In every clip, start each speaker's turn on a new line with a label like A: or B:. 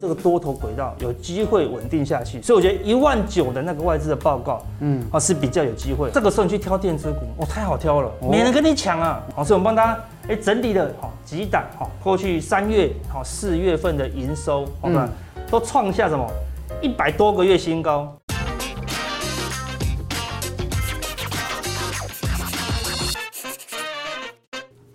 A: 这个多头轨道有机会稳定下去，所以我觉得一万九的那个外资的报告，嗯，啊是比较有机会。这个时候你去挑电子股，哦，太好挑了，没人跟你抢啊。好，所以我们帮大家哎整理了好几档，哈过去三月好四月份的营收，好吧，都创下什么一百多个月新高。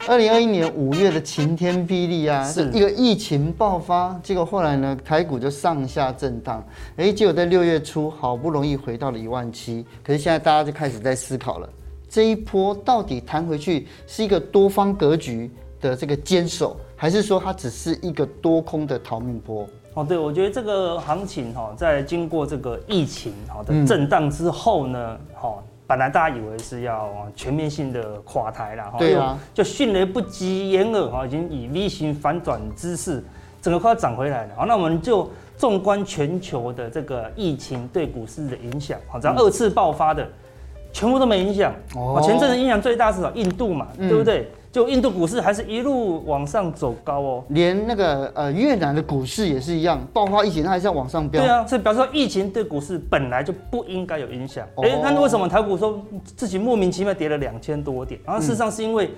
B: 二零二一年五月的晴天霹雳啊，是一个疫情爆发，结果后来呢，台股就上下震荡，哎，结果在六月初好不容易回到了一万七，可是现在大家就开始在思考了，这一波到底弹回去是一个多方格局的这个坚守，还是说它只是一个多空的逃命波？
A: 哦，对，我觉得这个行情哈，在经过这个疫情好的震荡之后呢，好。本来大家以为是要全面性的垮台了，
B: 对啊，
A: 就迅雷不及掩耳哈，已经以 V 型反转之势，整个快要涨回来了。好，那我们就纵观全球的这个疫情对股市的影响，好，只要二次爆发的，全部都没影响。哦，前阵子影响最大是？印度嘛，对不对？就印度股市还是一路往上走高哦，
B: 连那个呃越南的股市也是一样，爆发疫情它还是要往上飙。
A: 对啊，所以表示说疫情对股市本来就不应该有影响。哎，那为什么台股说自己莫名其妙跌了两千多点？然后事实上是因为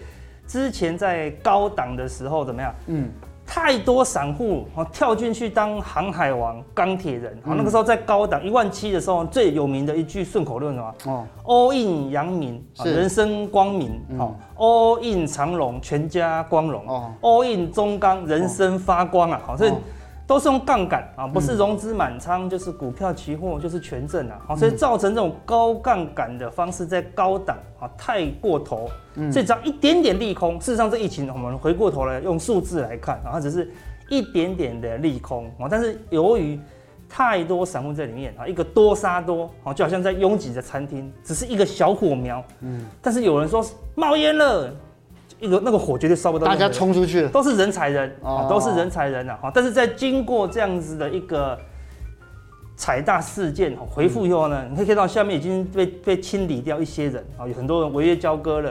A: 之前在高档的时候怎么样？嗯。太多散户啊跳进去当航海王、钢铁人啊！那个时候在高档一万七的时候，最有名的一句顺口溜什么？哦，All in 阳明，人生光明。哦，All in 长隆，全家光荣。哦，All in 中钢，人生发光啊！好，所以。都是用杠杆啊，不是融资满仓，就是股票期货，就是权证啊，好，所以造成这种高杠杆的方式在高档啊太过头，所以只要一点点利空，事实上这疫情我们回过头来用数字来看啊，它只是一点点的利空啊，但是由于太多散户在里面啊，一个多杀多啊，就好像在拥挤的餐厅，只是一个小火苗，嗯，但是有人说冒烟了。一个那个火绝对烧不到，
B: 大家冲出去。
A: 都是人踩人啊，都是人踩人啊。但是在经过这样子的一个踩大事件回复以后呢，你可以看到下面已经被被清理掉一些人啊，有很多人违约交割了，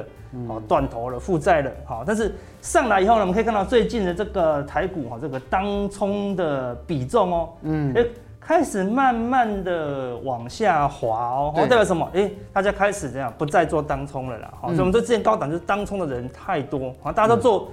A: 啊，断头了，负债了，好，但是上来以后呢，我们可以看到最近的这个台股哈，这个当冲的比重哦，嗯。开始慢慢的往下滑哦，代表什么？哎，大家开始这样不再做当冲了啦。好，所以我们说之前高档就是当冲的人太多啊，大家都做，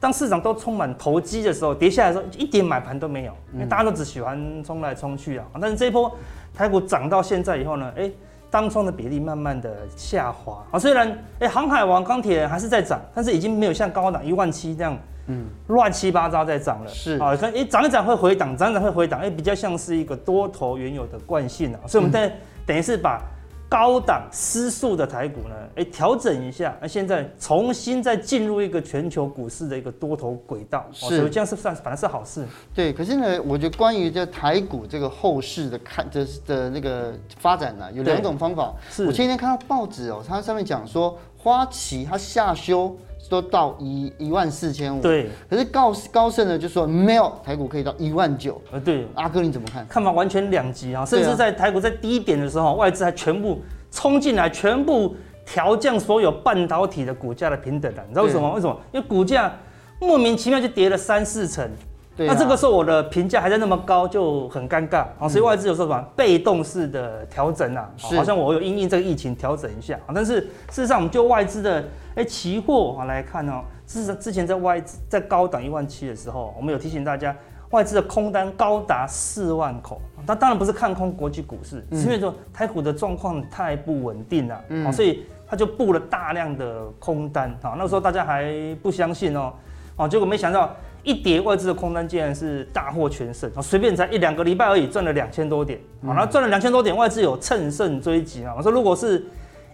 A: 当市场都充满投机的时候，跌下来的时候一点买盘都没有，因为大家都只喜欢冲来冲去啊。但是这一波台股涨到现在以后呢，哎，当冲的比例慢慢的下滑啊。虽然哎，航海王、钢铁人还是在涨，但是已经没有像高档一万七这样。嗯，乱七八糟在涨了，是。啊，可哎涨一涨会回档，涨一涨会回档，哎，比较像是一个多头原有的惯性啊，所以我们在等于是把高档失速的台股呢，哎调整一下，那现在重新再进入一个全球股市的一个多头轨道，是，所以这样是算反正是好事。
B: 对，可是呢，我觉得关于这台股这个后市的看的的那个发展呢，有两种方法。是，我前天看到报纸哦，它上面讲说花旗它下修。都到一一万四千五，对。可是高高盛呢就说没有，台股可以到一万九。呃，对。阿哥你怎么看？
A: 看法完全两极啊，甚至在台股在低点的时候，外资还全部冲进来，全部调降所有半导体的股价的平等的。你知道为什么？为什么？因为股价莫名其妙就跌了三四成。对、啊。那这个时候我的评价还在那么高，就很尴尬啊。所以外资有时候什么被动式的调整啊，好像我有因应这个疫情调整一下。但是事实上，我们就外资的。哎，期货啊来看哦，之之前在外资在高档一万七的时候，我们有提醒大家，外资的空单高达四万口。那当然不是看空国际股市，是因为说台股的状况太不稳定了，嗯，所以他就布了大量的空单啊。那时候大家还不相信哦，哦，结果没想到一叠，外资的空单竟然是大获全胜，随便才一两个礼拜而已，赚了两千多点。好，那赚了两千多点，外资有乘胜追击啊。我说如果是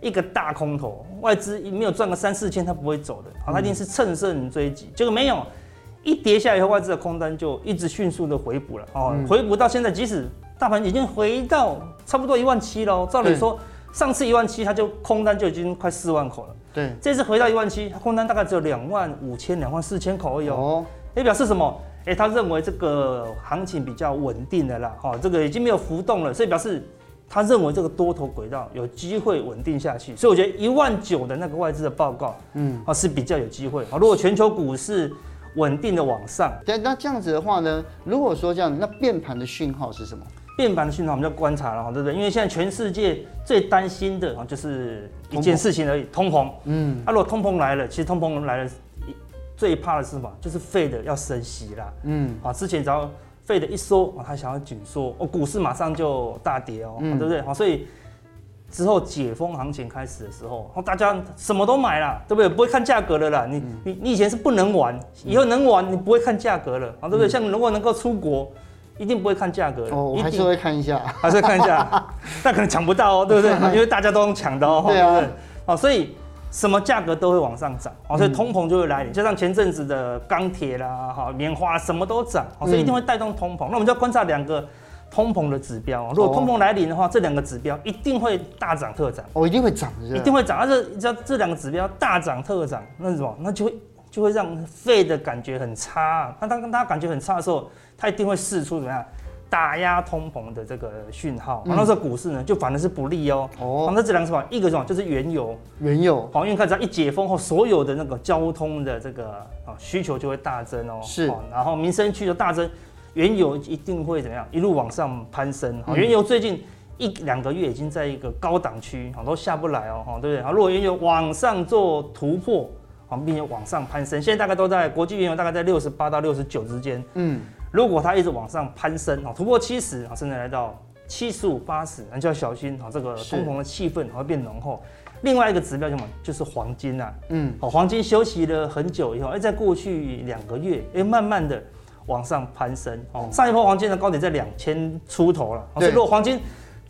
A: 一个大空头，外资没有赚个三四千，他不会走的。好，他一定是乘胜追击。结果没有，一跌下来以后，外资的空单就一直迅速的回补了。哦，回补到现在，即使大盘已经回到差不多一万七了。照理说，上次一万七，他就空单就已经快四万口了。对，这次回到一万七，他空单大概只有两万五千、两万四千口而已。哦，也表示什么？哎，他认为这个行情比较稳定的啦。哦，这个已经没有浮动了，所以表示。他认为这个多头轨道有机会稳定下去，所以我觉得一万九的那个外资的报告，嗯，啊是比较有机会啊。如果全球股市稳定的往上。
B: 对，那这样子的话呢，如果说这样，那变盘的讯号是什么？
A: 变盘的讯号我们就观察了哈，对不对？因为现在全世界最担心的啊，就是一件事情而已，通膨。嗯，啊，如果通膨来了，其实通膨来了，最怕的是什么？就是 Fed 要升息啦。嗯，啊，之前只要 Fed 一说，他想要紧缩，哦，股市马上就大跌哦，对不对？好，所以。之后解封行情开始的时候，大家什么都买了，对不对？不会看价格的啦。你你你以前是不能玩，以后能玩，你不会看价格了，啊，对不对？像如果能够出国，一定不会看价格。
B: 哦，我还是会看一下，
A: 还是会看一下，但可能抢不到哦，对不对？因为大家都能抢到，对不对？好，所以什么价格都会往上涨，好，所以通膨就会来临。就像前阵子的钢铁啦，哈，棉花什么都涨，所以一定会带动通膨。那我们就要观察两个。通膨的指标，如果通膨来临的话，这两个指标一定会大涨特涨。
B: 哦，一定会涨，
A: 一定会涨。而且只要这两个指标大涨特涨，那什么，那就会就会让 Fed 的感觉很差。那当他感觉很差的时候，他一定会试出怎么样打压通膨的这个讯号。那时候股市呢，就反而是不利哦。哦，那这两个什么，一个什么就是原油，
B: 原油。
A: 好，因为看只要一解封后，所有的那个交通的这个啊需求就会大增哦。
B: 是，
A: 然后民生需求大增。原油一定会怎么样？一路往上攀升。好，原油最近一两个月已经在一个高档区，好，都下不来哦，哈对不对？好，如果原油往上做突破，好，并且往上攀升，现在大概都在国际原油大概在六十八到六十九之间。嗯，如果它一直往上攀升，啊，突破七十，啊，甚至来到七十五、八十，那就要小心，啊，这个通膨的气氛会变浓厚。另外一个指标什么？就是黄金呐。嗯，哦，黄金休息了很久以后，哎，在过去两个月，哎，慢慢的。往上攀升哦，上一波黄金的高点在两千出头了，所以如果黄金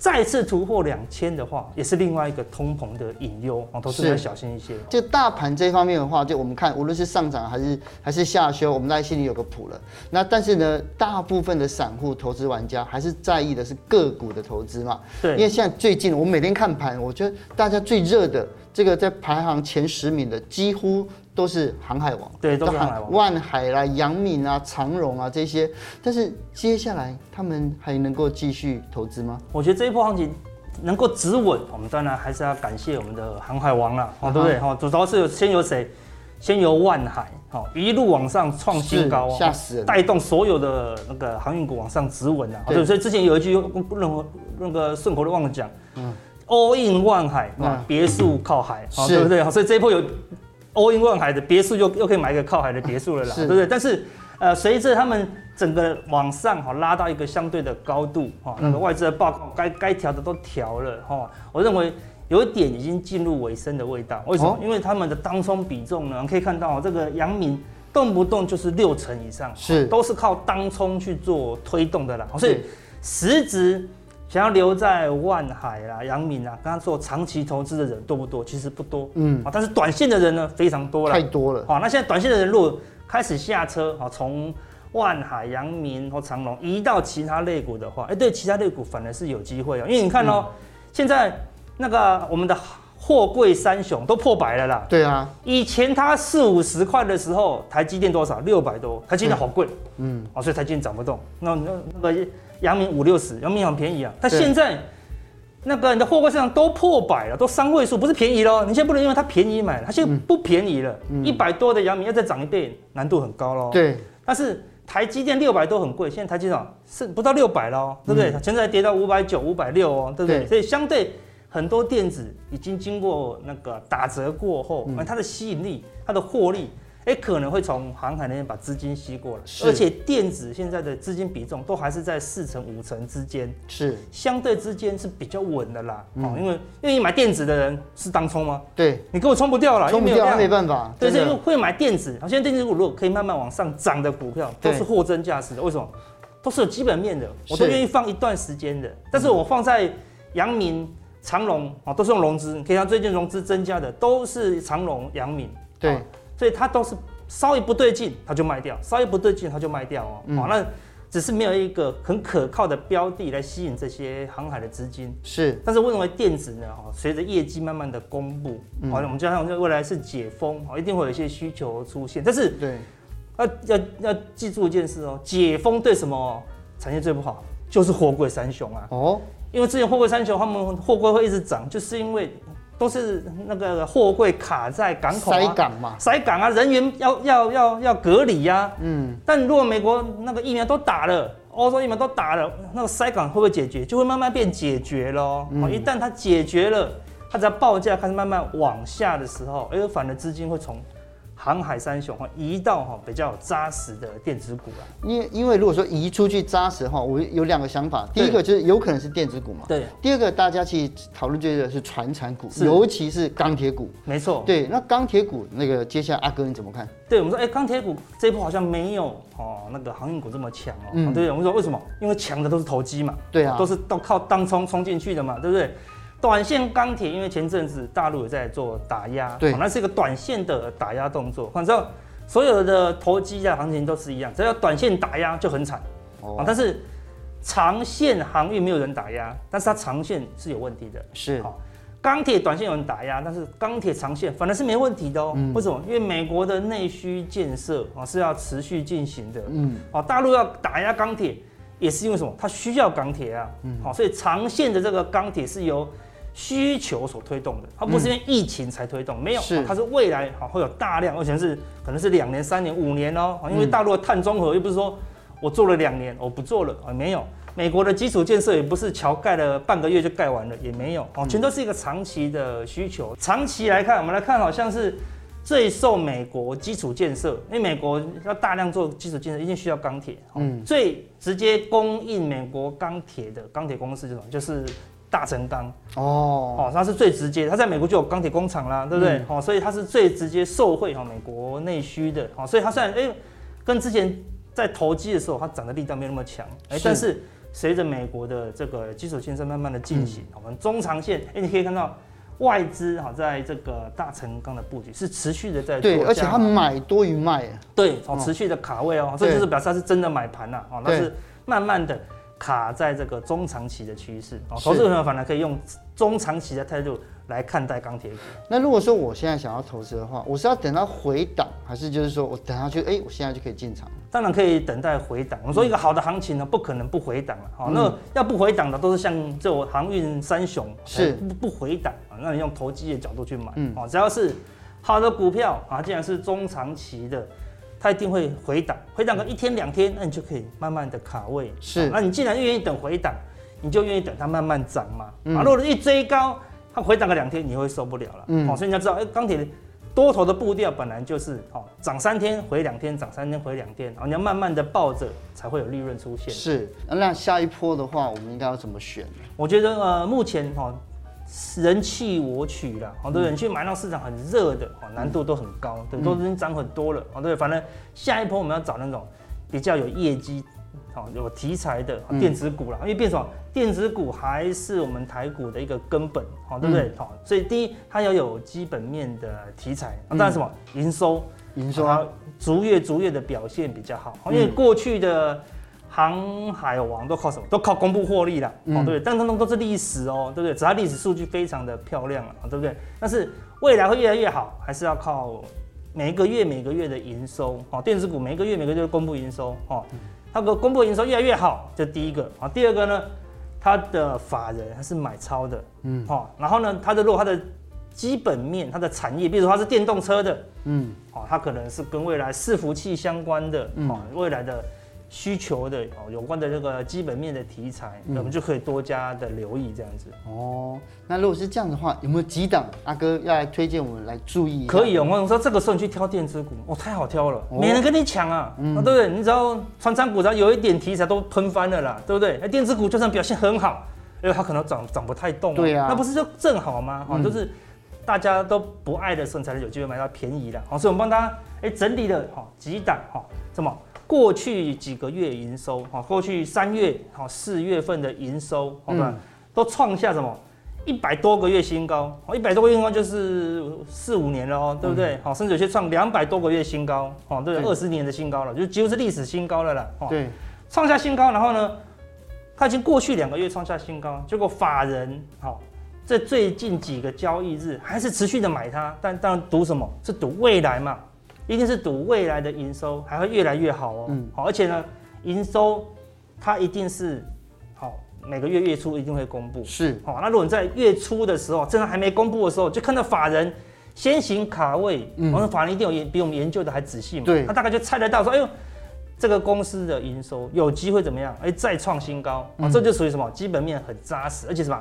A: 再次突破两千的话，也是另外一个通膨的隐忧哦，投资人要小心一些。
B: 就大盘这方面的话，就我们看，无论是上涨还是还是下修，我们大家心里有个谱了。那但是呢，大部分的散户投资玩家还是在意的是个股的投资嘛？对，因为现在最近我每天看盘，我觉得大家最热的这个在排行前十名的几乎。都是航海王，
A: 对，都是航海王，
B: 万海啦、阳明啊、长荣啊这些。但是接下来他们还能够继续投资吗？
A: 我觉得这一波行情能够止稳，我们当然还是要感谢我们的航海王了，哦，对不对？哈，主要是先由谁？先由万海，好，一路往上创新高，
B: 吓死人，
A: 带动所有的那个航运股往上止稳啊。对，所以之前有一句任何那个顺口都忘了讲，嗯，all in 万海啊，别墅靠海，好，对不对？所以这一波有。All in 万海的别墅又又可以买一个靠海的别墅了啦，对不对？但是，呃，随着他们整个往上哈拉到一个相对的高度哈，那个外资的报告该该调的都调了哈，我认为有一点已经进入尾声的味道。为什么？因为他们的当冲比重呢，可以看到这个阳明动不动就是六成以上，是都是靠当冲去做推动的啦，所以实质。想要留在万海啦、阳明啊，刚刚做长期投资的人多不多？其实不多，嗯啊，但是短线的人呢非常多了，
B: 太多了。
A: 好，那现在短线的人如果开始下车，好，从万海、阳明或长隆移到其他类股的话，哎，对，其他类股反而是有机会哦，因为你看哦，现在那个我们的货柜三雄都破百了啦。
B: 对啊，
A: 以前它四五十块的时候，台积电多少？六百多，台积电好贵，嗯，哦，所以台积电涨不动。那那那个。阳明五六十，阳明很便宜啊。它现在那个你的货柜市场都破百了，都三位数，不是便宜喽。你现在不能因为它便宜买，它现在不便宜了。一百多的阳明要再涨一倍，难度很高喽。
B: 对。
A: 但是台积电六百都很贵，现在台积电是不到六百喽，对不对？现在跌到五百九、五百六哦，对不对？所以相对很多电子已经经过那个打折过后，它的吸引力、它的获利。哎，可能会从航海那边把资金吸过来，而且电子现在的资金比重都还是在四成五成之间，是相对之间是比较稳的啦。哦，因为愿意买电子的人是当冲吗？
B: 对，
A: 你根本冲不掉了，
B: 冲不掉，没办法。
A: 对，是因为会买电子，好，现在电子股如果可以慢慢往上涨的股票，都是货真价实的。为什么？都是有基本面的，我都愿意放一段时间的。但是我放在阳明、长隆啊，都是用融资，你可以看最近融资增加的都是长隆、阳明。
B: 对。
A: 所以它都是稍微不对劲，它就卖掉；稍微不对劲，它就卖掉哦。好，那只是没有一个很可靠的标的来吸引这些航海的资金。是，但是我认为电子呢，哈，随着业绩慢慢的公布，好，我们加上未来是解封，一定会有一些需求出现。但是，对，要要要记住一件事哦，解封对什么产业最不好？就是货柜三雄啊。哦，因为之前货柜三雄他们货柜会一直涨，就是因为。都是那个货柜卡在港口、啊、
B: 塞港嘛，
A: 塞港啊，人员要要要要隔离呀、啊。嗯，但如果美国那个疫苗都打了，欧洲疫苗都打了，那个塞港会不会解决？就会慢慢变解决喽。嗯、一旦它解决了，它只要报价开始慢慢往下的时候，哎，反而资金会从。航海三雄哈，移到哈比较扎实的电子股啊。
B: 因因为如果说移出去扎实的话，我有两个想法。第一个就是有可能是电子股嘛。
A: 对。
B: 第二个大家其实讨论最多的是传产股，尤其是钢铁股。
A: 没错。
B: 对，那钢铁股那个接下来阿哥你怎么看？
A: 对我们说，哎，钢铁股这一波好像没有哦那个航运股这么强哦。嗯。对，我们说为什么？因为强的都是投机嘛。
B: 对啊。
A: 都是都靠当冲冲进去的嘛，对不对？短线钢铁，因为前阵子大陆有在做打压，对，那是一个短线的打压动作，反正。所有的投机的行情都是一样，只要短线打压就很惨哦。但是长线航运没有人打压，但是它长线是有问题的。
B: 是，
A: 钢铁短线有人打压，但是钢铁长线反而是没问题的哦。为什么？因为美国的内需建设啊是要持续进行的。嗯，哦，大陆要打压钢铁也是因为什么？它需要钢铁啊。嗯，好，所以长线的这个钢铁是由。需求所推动的，它不是因为疫情才推动，嗯、没有，是它是未来好会有大量，而且是可能是两年、三年、五年哦。因为大陆的碳中和又不是说我做了两年我不做了啊，没有。美国的基础建设也不是桥盖了半个月就盖完了，也没有哦，全都是一个长期的需求。长期来看，我们来看，好像是最受美国基础建设，因为美国要大量做基础建设，一定需要钢铁。嗯，最直接供应美国钢铁的钢铁公司这种就是。大成钢哦。哦，它是最直接，它在美国就有钢铁工厂啦，对不对？哦、嗯，所以它是最直接受惠哈美国内需的，哦，所以它虽然哎、欸，跟之前在投机的时候它涨的力道没有那么强，哎、欸，但是随着美国的这个基础建设慢慢的进行，我们、嗯、中长线，哎、欸，你可以看到外资哈在这个大成钢的布局是持续的在做，
B: 对，而且它买多于卖，
A: 对，哦，持续的卡位哦，这就是表示它是真的买盘了，哦，那是慢慢的。卡在这个中长期的趋势哦，投资朋友反而可以用中长期的态度来看待钢铁股。
B: 那如果说我现在想要投资的话，我是要等它回档，还是就是说我等下去，哎，我现在就可以进场？
A: 当然可以等待回档。我们说一个好的行情呢，不可能不回档了。好，那要不回档的都是像这种航运三雄，是不不回档啊？那你用投机的角度去买，嗯，只要是好的股票啊，既然是中长期的。它一定会回档，回档个一天两天，那你就可以慢慢的卡位。是，那你既然愿意等回档，你就愿意等它慢慢涨嘛。啊，如果一追高，它回档个两天，你会受不了了。嗯，哦，所以你要知道，哎，钢铁多头的步调本来就是，哦，涨三天回两天，涨三天回两天，然后你要慢慢的抱着，才会有利润出现。
B: 是，那下一波的话，我们应该要怎么选？
A: 我觉得，呃，目前哈。人弃我取了，好多人去买到市场很热的，哦，难度都很高，对，都已经涨很多了，哦，对，反正下一波我们要找那种比较有业绩，哦，有题材的电子股了，因为变什么？电子股还是我们台股的一个根本，好，对不对？好，所以第一，它要有基本面的题材，当然什么？营收，营收啊，逐月逐月的表现比较好，因为过去的。航海王都靠什么？都靠公布获利了，哦，对不对？但通通都是历史哦，对不对？只要历史数据非常的漂亮啊，对不对？但是未来会越来越好，还是要靠每一个月每个月的营收哦。电子股每一个月每个月公布营收哦，它的公布营收越来越好，这第一个啊。第二个呢，它的法人还是买超的，嗯，哦，然后呢，它的如果它的基本面，它的产业，比如说它是电动车的，嗯，哦，它可能是跟未来伺服器相关的，哦，未来的。需求的哦，有关的这个基本面的题材，那我们就可以多加的留意这样子。哦，
B: 那如果是这样的话，有没有几档阿哥要来推荐我们来注意？
A: 可以哦，我说这个时候你去挑电子股，哦，太好挑了，没人跟你抢啊，对不对？你只要传产股只要有一点题材都喷翻了啦，对不对？那电子股就算表现很好，因为它可能涨涨不太动，对啊，那不是就正好吗？哦，就是大家都不爱的时候，才能有机会买到便宜的。好，所以我们帮大家哎整理了哈几档哈，什么？过去几个月营收，哈，过去三月、哈四月份的营收，好吧，都创下什么一百多个月新高，哦，一百多个月新高就是四五年了哦，对不对？好，甚至有些创两百多个月新高，哦，对，二十年的新高了，就几乎是历史新高了啦，对，创下新高，然后呢，它已经过去两个月创下新高，结果法人，好，在最近几个交易日还是持续的买它，但当然赌什么？是赌未来嘛。一定是赌未来的营收还会越来越好哦，好，而且呢，营收它一定是好每个月月初一定会公布。
B: 是，
A: 好，那如果你在月初的时候，正常还没公布的时候，就看到法人先行卡位，我们法人一定有研比我们研究的还仔细嘛？
B: 对，
A: 他大概就猜得到说，哎呦，这个公司的营收有机会怎么样？哎，再创新高啊，这就属于什么？基本面很扎实，而且什么？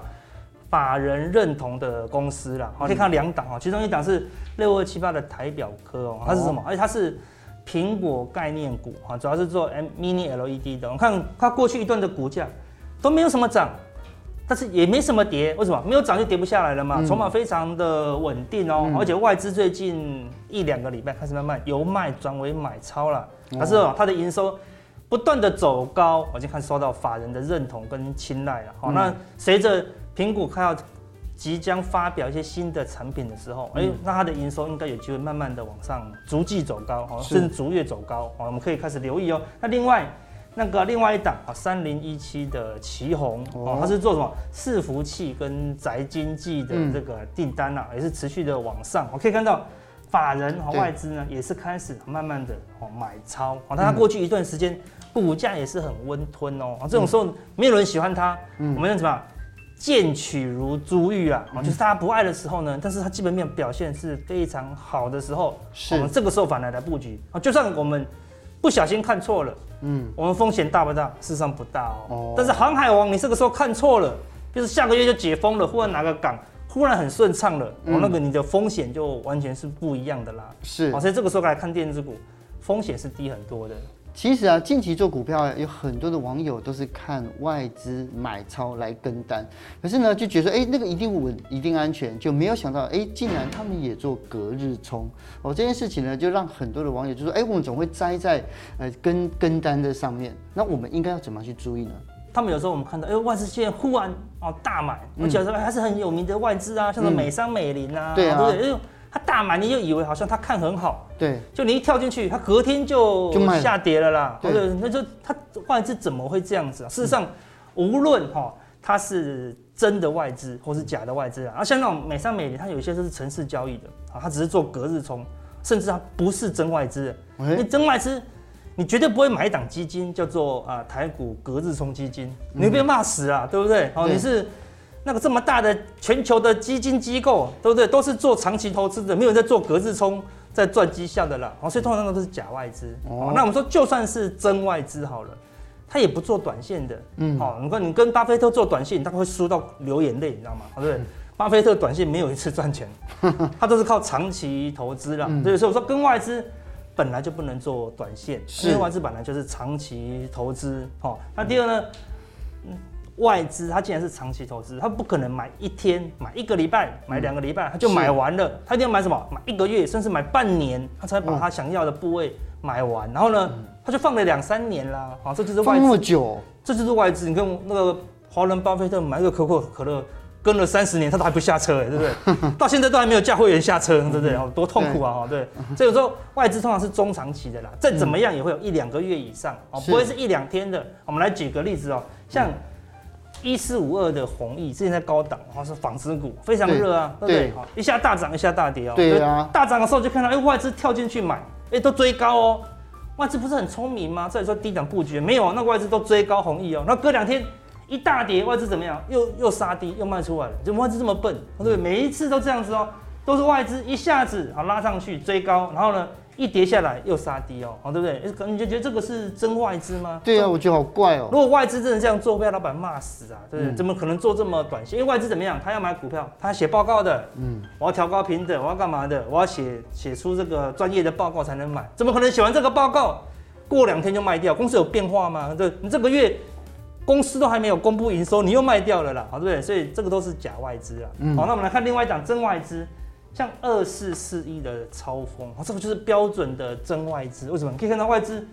A: 法人认同的公司啦，好，可以看到两档哈，其中一档是六二七八的台表科哦，它是什么？而且它是苹果概念股哈，主要是做 M Mini LED 的。我看它过去一段的股价都没有什么涨，但是也没什么跌，为什么？没有涨就跌不下来了嘛，筹码非常的稳定哦，而且外资最近一两个礼拜开始慢慢由卖转为买超了，它是它的营收不断的走高，我就看受到法人的认同跟青睐了。好，那随着苹果快要即将发表一些新的产品的时候，哎，那它的营收应该有机会慢慢的往上逐季走高，哦，甚至逐月走高，哦，我们可以开始留意哦。那另外那个另外一档啊，三零一七的奇宏，哦，它是做什么？伺服器跟宅经济的这个订单啊，也是持续的往上。我可以看到法人和外资呢也是开始慢慢的哦买超，哦，它过去一段时间股价也是很温吞哦，这种时候没有人喜欢它，我们用什么？贱取如珠玉啊，就是大家不爱的时候呢，但是他基本面表现是非常好的时候，是我们这个时候反而来布局啊。就算我们不小心看错了，嗯，我们风险大不大？事实上不大哦。但是航海王，你这个时候看错了，就是下个月就解封了，忽然哪个港忽然很顺畅了，哦，那个你的风险就完全是不一样的啦。是，所以这个时候来看电子股，风险是低很多的。
B: 其实啊，近期做股票有很多的网友都是看外资买超来跟单，可是呢就觉得哎那个一定稳，一定安全，就没有想到哎竟然他们也做隔日冲哦，这件事情呢就让很多的网友就说哎我们总会栽在呃跟跟单的上面，那我们应该要怎么去注意呢？
A: 他们有时候我们看到哎外资现在忽然哦大买，而且说还是很有名的外资啊，像是美商美林啊，对啊，对？他大买，你就以为好像他看很好，对，就你一跳进去，他隔天就下跌了啦。对，那就他外资怎么会这样子啊？事实上，无论哈，他是真的外资或是假的外资啊，而像那种美商美林，它有一些都是城市交易的啊，它只是做隔日冲，甚至它不是真外资。你真外资，你绝对不会买一档基金叫做啊台股隔日冲基金，你会被骂死啊，对不对？哦，你是。那个这么大的全球的基金机构，对不对？都是做长期投资的，没有人在做隔日冲，在赚绩效的啦。所以通常都是假外资。哦，那我们说，就算是真外资好了，他也不做短线的。嗯，好，你看你跟巴菲特做短线，他会输到流眼泪，你知道吗？对不对？巴菲特短线没有一次赚钱，他都是靠长期投资啦。所以说，我说跟外资本来就不能做短线，因为外资本来就是长期投资。好，那第二呢？外资它既然是长期投资，它不可能买一天、买一个礼拜、买两个礼拜，它就买完了。它一定要买什么？买一个月，甚至买半年，它才把它想要的部位买完。然后呢，它就放了两三年啦。好，这就是外资。
B: 放那么久，
A: 这就是外资。你看那个华伦巴菲特买个可口可乐，跟了三十年，他都还不下车，哎对不对？到现在都还没有叫会员下车，对不对？多痛苦啊！哈，对。所以有时候外资通常是中长期的啦，再怎么样也会有一两个月以上哦，不会是一两天的。我们来举个例子哦，像。一四五二的弘毅之前在高档，好像是纺织股，非常热啊，对不对？好，一下大涨，一下大跌哦。对啊。大涨的时候就看到，哎，外资跳进去买，哎，都追高哦。外资不是很聪明吗？这里说低档布局，没有啊，那外资都追高弘毅哦。那隔两天一大跌，外资怎么样？又又杀低，又卖出来了。就外资这么笨，对？每一次都这样子哦，都是外资一下子好拉上去追高，然后呢？一跌下来又杀低哦，好对不对？可能你就觉得这个是真外资吗？
B: 对啊，我觉得好怪哦。
A: 如果外资真的这样做，会被老板骂死啊，对不对？怎么可能做这么短线？因为外资怎么样？他要买股票，他要写报告的，嗯，我要调高平等，我要干嘛的？我要写写出这个专业的报告才能买。怎么可能写完这个报告，过两天就卖掉？公司有变化吗？对，你这个月公司都还没有公布营收，你又卖掉了啦，好对不对？所以这个都是假外资啊。好，那我们来看另外一档真外资。像二四四一的超丰，哦，这个就是标准的真外资。为什么？你可以看到外资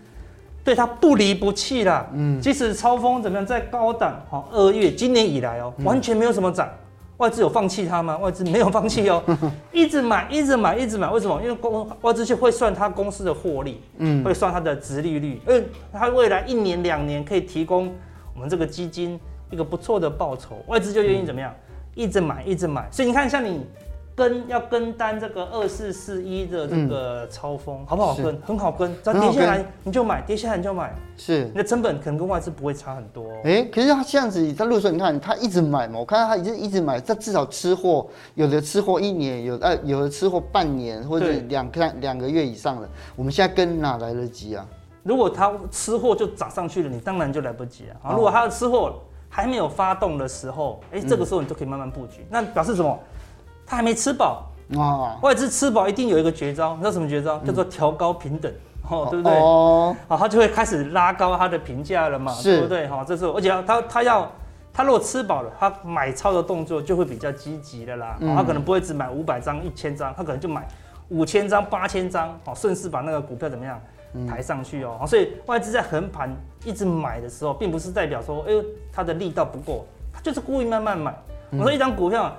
A: 对它不离不弃啦。嗯，即使超风怎么样，在高档，哈，二月今年以来哦，完全没有什么涨。外资有放弃它吗？外资没有放弃哦，一直买，一直买，一直买。为什么？因为公外资就会算它公司的获利，嗯，会算它的殖利率，嗯，它未来一年两年可以提供我们这个基金一个不错的报酬，外资就愿意怎么样，一直买，一直买。所以你看，像你。跟要跟单这个二四四一的这个超丰，好不好跟？很好跟，只要跌下来你就买，跌下来你就买，
B: 是
A: 你的成本可能跟外资不会差很多。
B: 哎，可是他这样子，他陆叔，你看他一直买嘛，我看到他一直一直买，他至少吃货，有的吃货一年，有呃有的吃货半年或者两个两个月以上的，我们现在跟哪来得及啊？
A: 如果他吃货就涨上去了，你当然就来不及啊。如果他的吃货还没有发动的时候，哎，这个时候你就可以慢慢布局，那表示什么？他还没吃饱啊！外资吃饱一定有一个绝招，你知道什么绝招？叫做调高平等，哦，对不对？哦，好，他就会开始拉高他的评价了嘛，对不对？哈，这时候而且他他要他如果吃饱了，他买超的动作就会比较积极的啦。他可能不会只买五百张、一千张，他可能就买五千张、八千张，好，顺势把那个股票怎么样抬上去哦。所以外资在横盘一直买的时候，并不是代表说，哎呦，他的力道不够，他就是故意慢慢买。我说一张股票。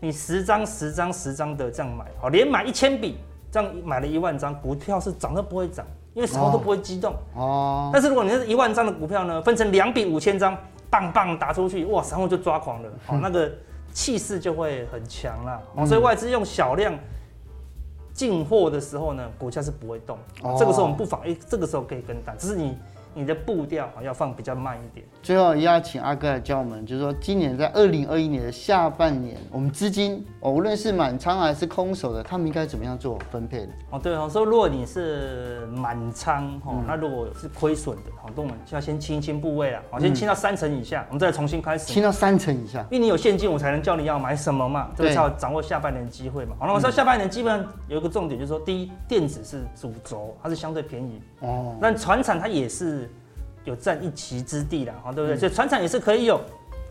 A: 你十张、十张、十张的这样买，好，连买一千笔，这样买了一万张股票是涨都不会涨，因为什么都不会激动哦。但是如果你是一万张的股票呢，分成两笔五千张，棒棒打出去，哇，散户就抓狂了，好，那个气势就会很强了。哦，所以外资用小量进货的时候呢，股价是不会动。这个时候我们不妨，哎，这个时候可以跟单，只是你。你的步调要放比较慢一点。
B: 最后要请阿哥来教我们，就是说今年在二零二一年的下半年，我们资金哦，无论是满仓还是空手的，他们应该怎么样做分配的？
A: 哦，对哦，说如果你是满仓哦，那如果是亏损的，好，我们就要先清一清部位啊，好，先清到三成以下，我们再重新开始。
B: 清到三成以下，
A: 因为你有现金，我才能叫你要买什么嘛，这个才要掌握下半年的机会嘛。好，那我说下半年基本上有一个重点，就是说第一，电子是主轴，它是相对便宜哦，那船产它也是。有占一席之地了，哈，对不对？所以船产也是可以有，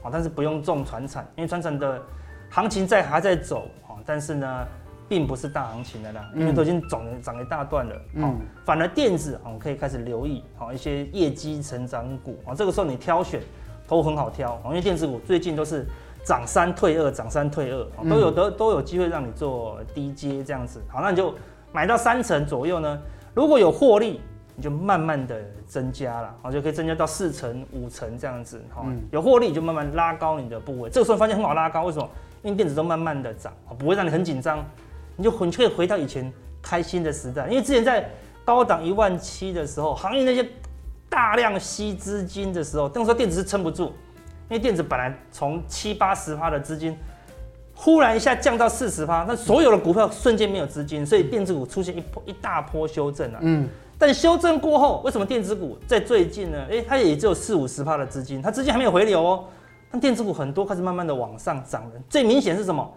A: 啊，但是不用重船产，因为船产的行情在还在走，啊，但是呢，并不是大行情的啦，因为都已经涨涨一大段了，嗯，反而电子啊，可以开始留意，好一些业绩成长股，啊，这个时候你挑选都很好挑，因为电子股最近都是涨三退二，涨三退二，都有得都有机会让你做低阶这样子，好，那你就买到三成左右呢，如果有获利。你就慢慢的增加了，好，就可以增加到四成、五成这样子，好，有获利你就慢慢拉高你的部位。这个时候发现很好拉高，为什么？因为电子都慢慢的涨，不会让你很紧张，你就很可以回到以前开心的时代。因为之前在高档一万七的时候，行业那些大量吸资金的时候，那个时候电子是撑不住，因为电子本来从七八十趴的资金，忽然一下降到四十趴，那所有的股票瞬间没有资金，所以电子股出现一波一大波修正啊。嗯。但修正过后，为什么电子股在最近呢？诶，它也只有四五十趴的资金，它资金还没有回流哦。但电子股很多开始慢慢的往上涨了。最明显是什么？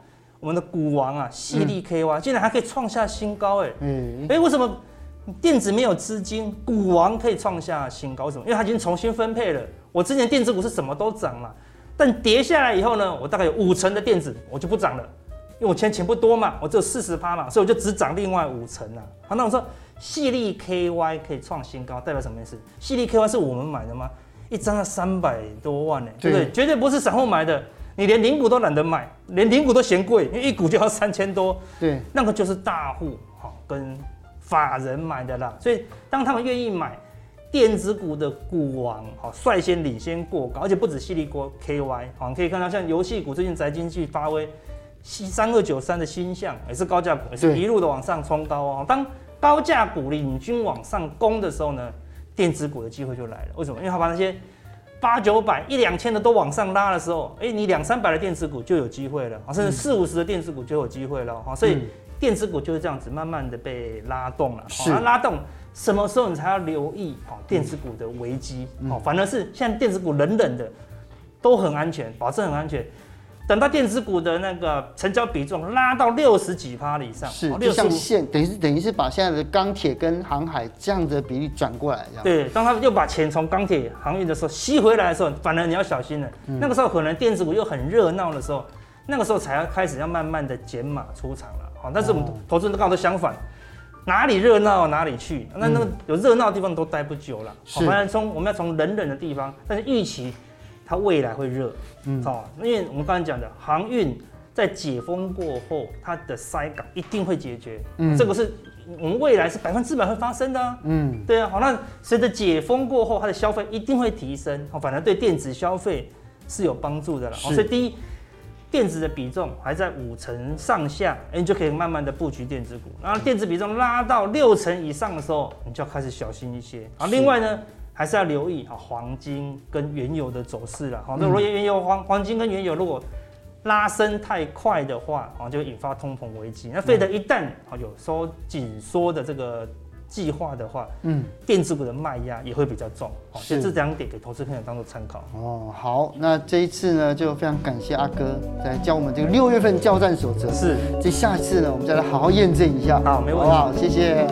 A: 我们的股王啊，矽力 KY 竟然还可以创下新高诶。嗯。诶，为什么电子没有资金，股王可以创下新高？为什么？因为它已经重新分配了。我之前电子股是什么都涨了，但跌下来以后呢，我大概有五成的电子我就不涨了，因为我钱钱不多嘛，我只有四十趴嘛，所以我就只涨另外五成啊。好，那我说。矽力 KY 可以创新高，代表什么意思？矽力 KY 是我们买的吗？一张要三百多万呢，对不对？绝对不是散户买的，你连零股都懒得买，连零股都嫌贵，因为一股就要三千多。对，那个就是大户哈跟法人买的啦。所以当他们愿意买电子股的股王，好率先领先过高，而且不止矽力 KY，好可以看到像游戏股最近宅经济发威，三二九三的星象也是高价股，也是一路的往上冲高哦。当高价股领军往上攻的时候呢，电子股的机会就来了。为什么？因为他把那些八九百、一两千的都往上拉的时候，哎，你两三百的电子股就有机会了，甚至四五十的电子股就有机会了。哈，所以电子股就是这样子慢慢的被拉动了。是，拉动什么时候你才要留意？哈，电子股的危机。哦，反而是现在电子股冷冷的，都很安全，保证很安全。等到电子股的那个成交比重拉到六十几趴以上，
B: 是就像现等于是等于是把现在的钢铁跟航海这样的比例转过来，这样
A: 对。当他们又把钱从钢铁航运的时候吸回来的时候，反而你要小心了。嗯、那个时候可能电子股又很热闹的时候，那个时候才要开始要慢慢的减码出场了。好，但是我们投资人都刚好都相反，哪里热闹哪里去。那那个有热闹的地方都待不久了。好，反正从我们要从冷冷的地方，但是预期。它未来会热，嗯，好，因为我们刚才讲的航运在解封过后，它的塞港一定会解决，嗯，这个是我们未来是百分之百会发生的，啊，嗯，对啊，好，那随着解封过后，它的消费一定会提升，好，反而对电子消费是有帮助的了，好，所以第一，电子的比重还在五成上下，哎，你就可以慢慢的布局电子股。然后电子比重拉到六成以上的时候，你就要开始小心一些。啊，另外呢，还是要留意啊，黄金跟原油的走势了。好，那如果原油黄黄金跟原油如果拉升太快的话，啊，就引发通膨危机。那费德一旦啊有收紧缩的这个。计划的话，嗯，电子股的卖压也会比较重，所以这两点给投资朋友当做参考。
B: 哦，好，那这一次呢，就非常感谢阿哥来教我们这个六月份交战守则。
A: 是，
B: 这下次呢，我们再来好好验证一下。
A: 好，没问题。
B: 好，谢谢。